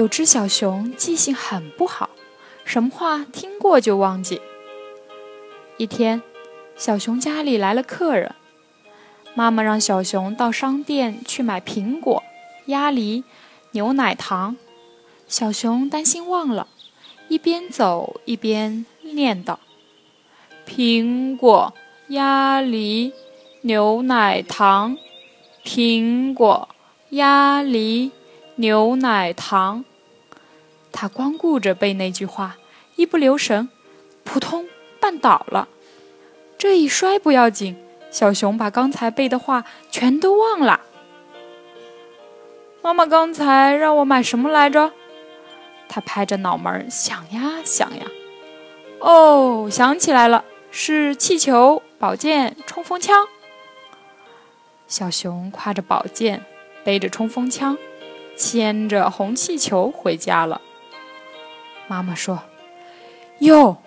有只小熊记性很不好，什么话听过就忘记。一天，小熊家里来了客人，妈妈让小熊到商店去买苹果、鸭梨、牛奶糖。小熊担心忘了，一边走一边。念叨：“苹果、鸭梨、牛奶糖，苹果、鸭梨、牛奶糖。”他光顾着背那句话，一不留神，扑通绊倒了。这一摔不要紧，小熊把刚才背的话全都忘了。妈妈刚才让我买什么来着？他拍着脑门想呀想呀。哦，想起来了，是气球、宝剑、冲锋枪。小熊挎着宝剑，背着冲锋枪，牵着红气球回家了。妈妈说：“哟，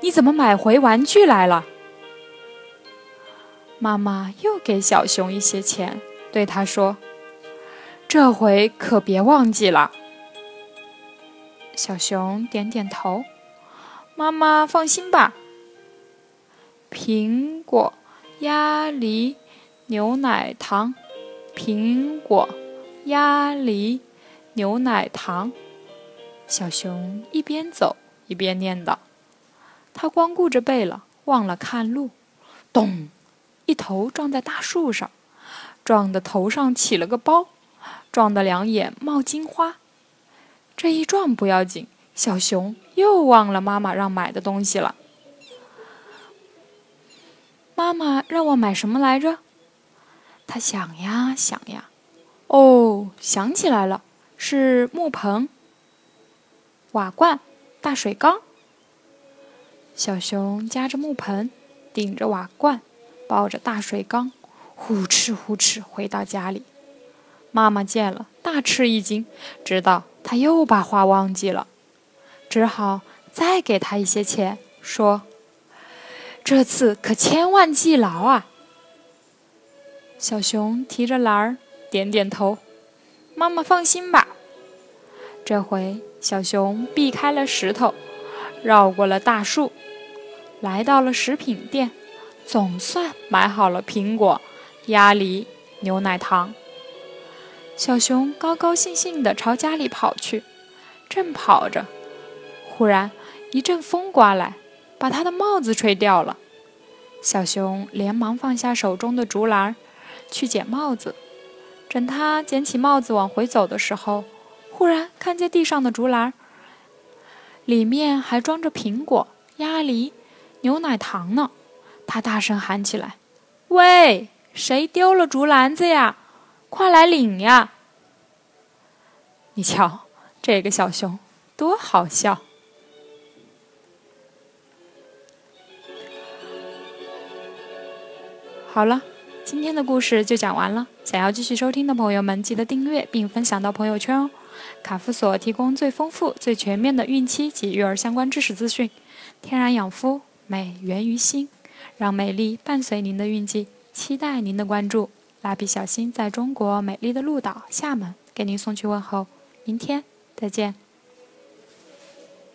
你怎么买回玩具来了？”妈妈又给小熊一些钱，对他说：“这回可别忘记了。”小熊点点头。妈妈放心吧。苹果、鸭梨、牛奶糖，苹果、鸭梨、牛奶糖。小熊一边走一边念叨，他光顾着背了，忘了看路。咚！一头撞在大树上，撞得头上起了个包，撞得两眼冒金花。这一撞不要紧。小熊又忘了妈妈让买的东西了。妈妈让我买什么来着？他想呀想呀，哦，想起来了，是木盆、瓦罐、大水缸。小熊夹着木盆，顶着瓦罐，抱着大水缸，呼哧呼哧回到家里。妈妈见了，大吃一惊，知道他又把话忘记了。只好再给他一些钱，说：“这次可千万记牢啊！”小熊提着篮儿，点点头：“妈妈放心吧。”这回小熊避开了石头，绕过了大树，来到了食品店，总算买好了苹果、鸭梨、牛奶糖。小熊高高兴兴地朝家里跑去，正跑着。忽然，一阵风刮来，把他的帽子吹掉了。小熊连忙放下手中的竹篮，去捡帽子。等他捡起帽子往回走的时候，忽然看见地上的竹篮，里面还装着苹果、鸭梨、牛奶糖呢。他大声喊起来：“喂，谁丢了竹篮子呀？快来领呀！”你瞧，这个小熊多好笑。好了，今天的故事就讲完了。想要继续收听的朋友们，记得订阅并分享到朋友圈哦。卡夫所提供最丰富、最全面的孕期及育儿相关知识资讯。天然养肤，美源于心，让美丽伴随您的孕期。期待您的关注。蜡笔小新在中国美丽的鹭岛厦门给您送去问候。明天再见。